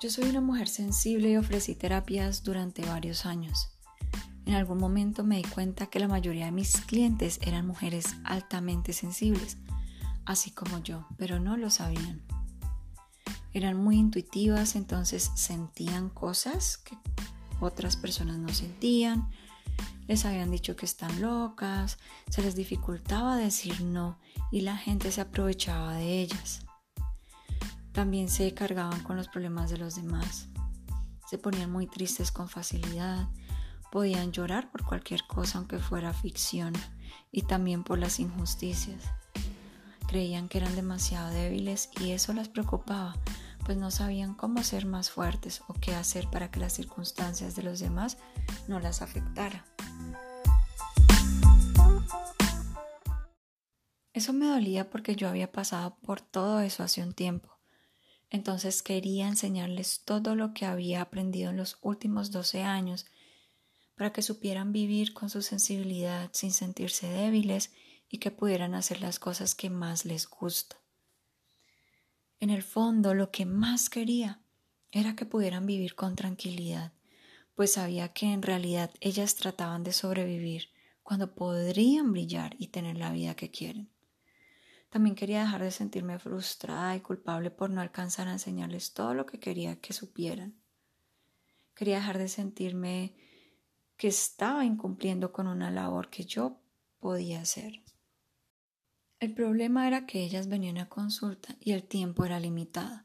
Yo soy una mujer sensible y ofrecí terapias durante varios años. En algún momento me di cuenta que la mayoría de mis clientes eran mujeres altamente sensibles, así como yo, pero no lo sabían. Eran muy intuitivas, entonces sentían cosas que otras personas no sentían, les habían dicho que están locas, se les dificultaba decir no y la gente se aprovechaba de ellas. También se cargaban con los problemas de los demás. Se ponían muy tristes con facilidad, podían llorar por cualquier cosa aunque fuera ficción y también por las injusticias. Creían que eran demasiado débiles y eso las preocupaba, pues no sabían cómo ser más fuertes o qué hacer para que las circunstancias de los demás no las afectara. Eso me dolía porque yo había pasado por todo eso hace un tiempo. Entonces quería enseñarles todo lo que había aprendido en los últimos 12 años para que supieran vivir con su sensibilidad sin sentirse débiles y que pudieran hacer las cosas que más les gusta. En el fondo lo que más quería era que pudieran vivir con tranquilidad, pues sabía que en realidad ellas trataban de sobrevivir cuando podrían brillar y tener la vida que quieren. También quería dejar de sentirme frustrada y culpable por no alcanzar a enseñarles todo lo que quería que supieran. Quería dejar de sentirme que estaba incumpliendo con una labor que yo podía hacer. El problema era que ellas venían a consulta y el tiempo era limitado.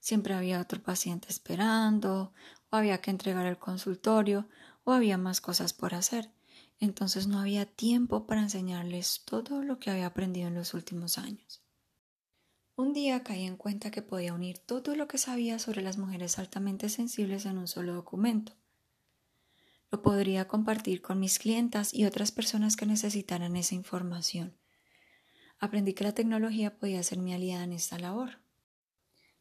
Siempre había otro paciente esperando, o había que entregar el consultorio, o había más cosas por hacer. Entonces no había tiempo para enseñarles todo lo que había aprendido en los últimos años. Un día caí en cuenta que podía unir todo lo que sabía sobre las mujeres altamente sensibles en un solo documento. Lo podría compartir con mis clientas y otras personas que necesitaran esa información aprendí que la tecnología podía ser mi aliada en esta labor.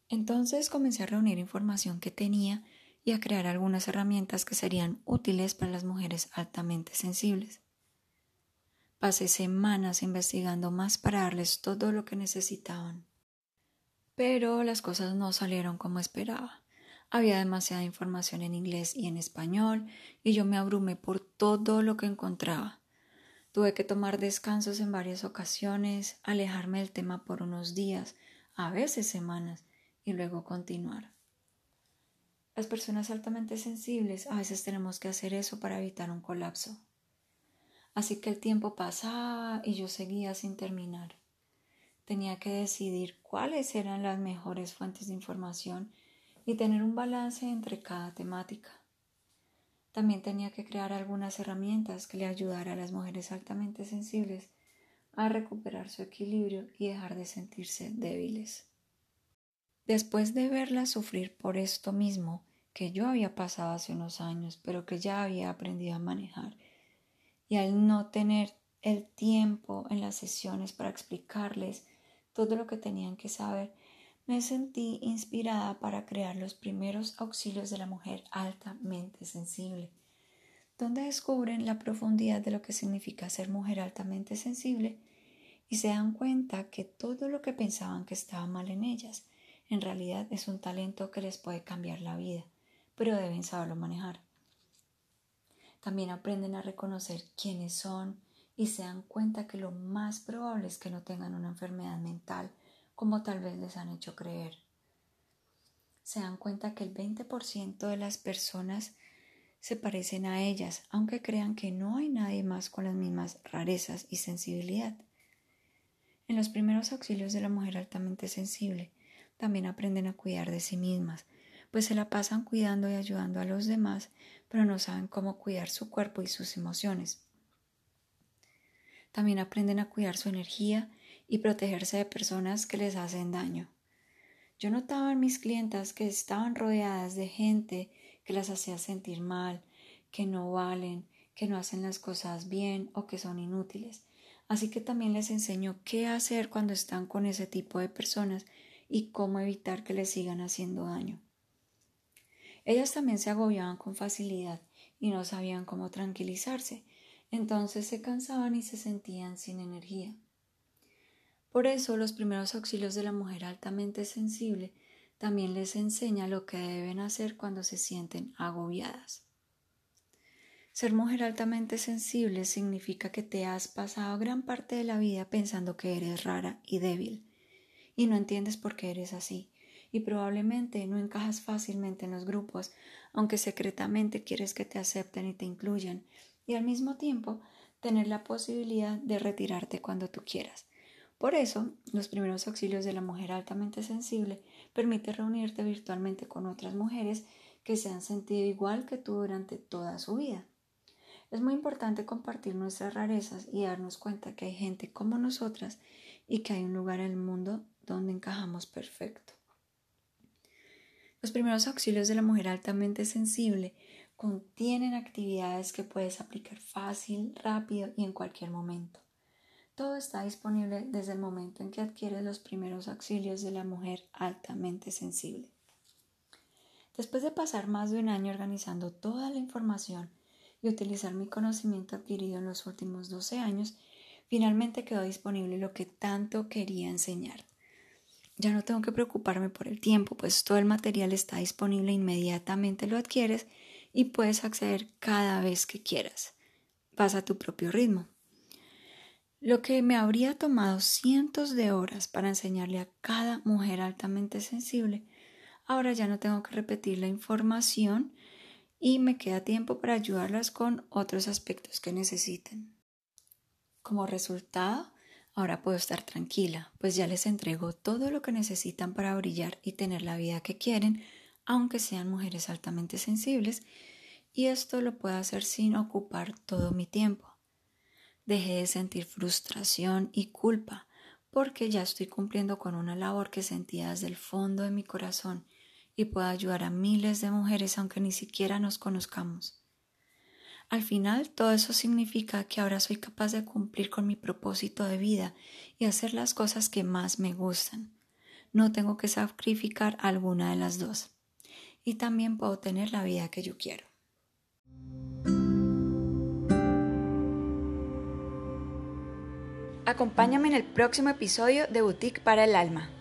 Entonces comencé a reunir información que tenía y a crear algunas herramientas que serían útiles para las mujeres altamente sensibles. Pasé semanas investigando más para darles todo lo que necesitaban. Pero las cosas no salieron como esperaba. Había demasiada información en inglés y en español y yo me abrumé por todo lo que encontraba. Tuve que tomar descansos en varias ocasiones, alejarme del tema por unos días, a veces semanas, y luego continuar. Las personas altamente sensibles a veces tenemos que hacer eso para evitar un colapso. Así que el tiempo pasaba y yo seguía sin terminar. Tenía que decidir cuáles eran las mejores fuentes de información y tener un balance entre cada temática. También tenía que crear algunas herramientas que le ayudara a las mujeres altamente sensibles a recuperar su equilibrio y dejar de sentirse débiles. Después de verlas sufrir por esto mismo que yo había pasado hace unos años, pero que ya había aprendido a manejar, y al no tener el tiempo en las sesiones para explicarles todo lo que tenían que saber, me sentí inspirada para crear los primeros auxilios de la mujer altamente sensible, donde descubren la profundidad de lo que significa ser mujer altamente sensible y se dan cuenta que todo lo que pensaban que estaba mal en ellas en realidad es un talento que les puede cambiar la vida, pero deben saberlo manejar. También aprenden a reconocer quiénes son y se dan cuenta que lo más probable es que no tengan una enfermedad mental como tal vez les han hecho creer. Se dan cuenta que el 20% de las personas se parecen a ellas, aunque crean que no hay nadie más con las mismas rarezas y sensibilidad. En los primeros auxilios de la mujer altamente sensible, también aprenden a cuidar de sí mismas, pues se la pasan cuidando y ayudando a los demás, pero no saben cómo cuidar su cuerpo y sus emociones. También aprenden a cuidar su energía y protegerse de personas que les hacen daño. Yo notaba en mis clientas que estaban rodeadas de gente que las hacía sentir mal, que no valen, que no hacen las cosas bien o que son inútiles. Así que también les enseño qué hacer cuando están con ese tipo de personas y cómo evitar que les sigan haciendo daño. Ellas también se agobiaban con facilidad y no sabían cómo tranquilizarse, entonces se cansaban y se sentían sin energía. Por eso los primeros auxilios de la mujer altamente sensible también les enseña lo que deben hacer cuando se sienten agobiadas. Ser mujer altamente sensible significa que te has pasado gran parte de la vida pensando que eres rara y débil y no entiendes por qué eres así y probablemente no encajas fácilmente en los grupos, aunque secretamente quieres que te acepten y te incluyan, y al mismo tiempo tener la posibilidad de retirarte cuando tú quieras. Por eso, los primeros auxilios de la mujer altamente sensible permite reunirte virtualmente con otras mujeres que se han sentido igual que tú durante toda su vida. Es muy importante compartir nuestras rarezas y darnos cuenta que hay gente como nosotras y que hay un lugar en el mundo donde encajamos perfecto. Los primeros auxilios de la mujer altamente sensible contienen actividades que puedes aplicar fácil, rápido y en cualquier momento. Todo está disponible desde el momento en que adquieres los primeros auxilios de la mujer altamente sensible. Después de pasar más de un año organizando toda la información y utilizar mi conocimiento adquirido en los últimos 12 años, finalmente quedó disponible lo que tanto quería enseñar. Ya no tengo que preocuparme por el tiempo, pues todo el material está disponible inmediatamente lo adquieres y puedes acceder cada vez que quieras. Vas a tu propio ritmo. Lo que me habría tomado cientos de horas para enseñarle a cada mujer altamente sensible, ahora ya no tengo que repetir la información y me queda tiempo para ayudarlas con otros aspectos que necesiten. Como resultado, ahora puedo estar tranquila, pues ya les entrego todo lo que necesitan para brillar y tener la vida que quieren, aunque sean mujeres altamente sensibles, y esto lo puedo hacer sin ocupar todo mi tiempo. Dejé de sentir frustración y culpa, porque ya estoy cumpliendo con una labor que sentía desde el fondo de mi corazón y puedo ayudar a miles de mujeres aunque ni siquiera nos conozcamos. Al final, todo eso significa que ahora soy capaz de cumplir con mi propósito de vida y hacer las cosas que más me gustan. No tengo que sacrificar alguna de las dos. Y también puedo tener la vida que yo quiero. Acompáñame en el próximo episodio de Boutique para el Alma.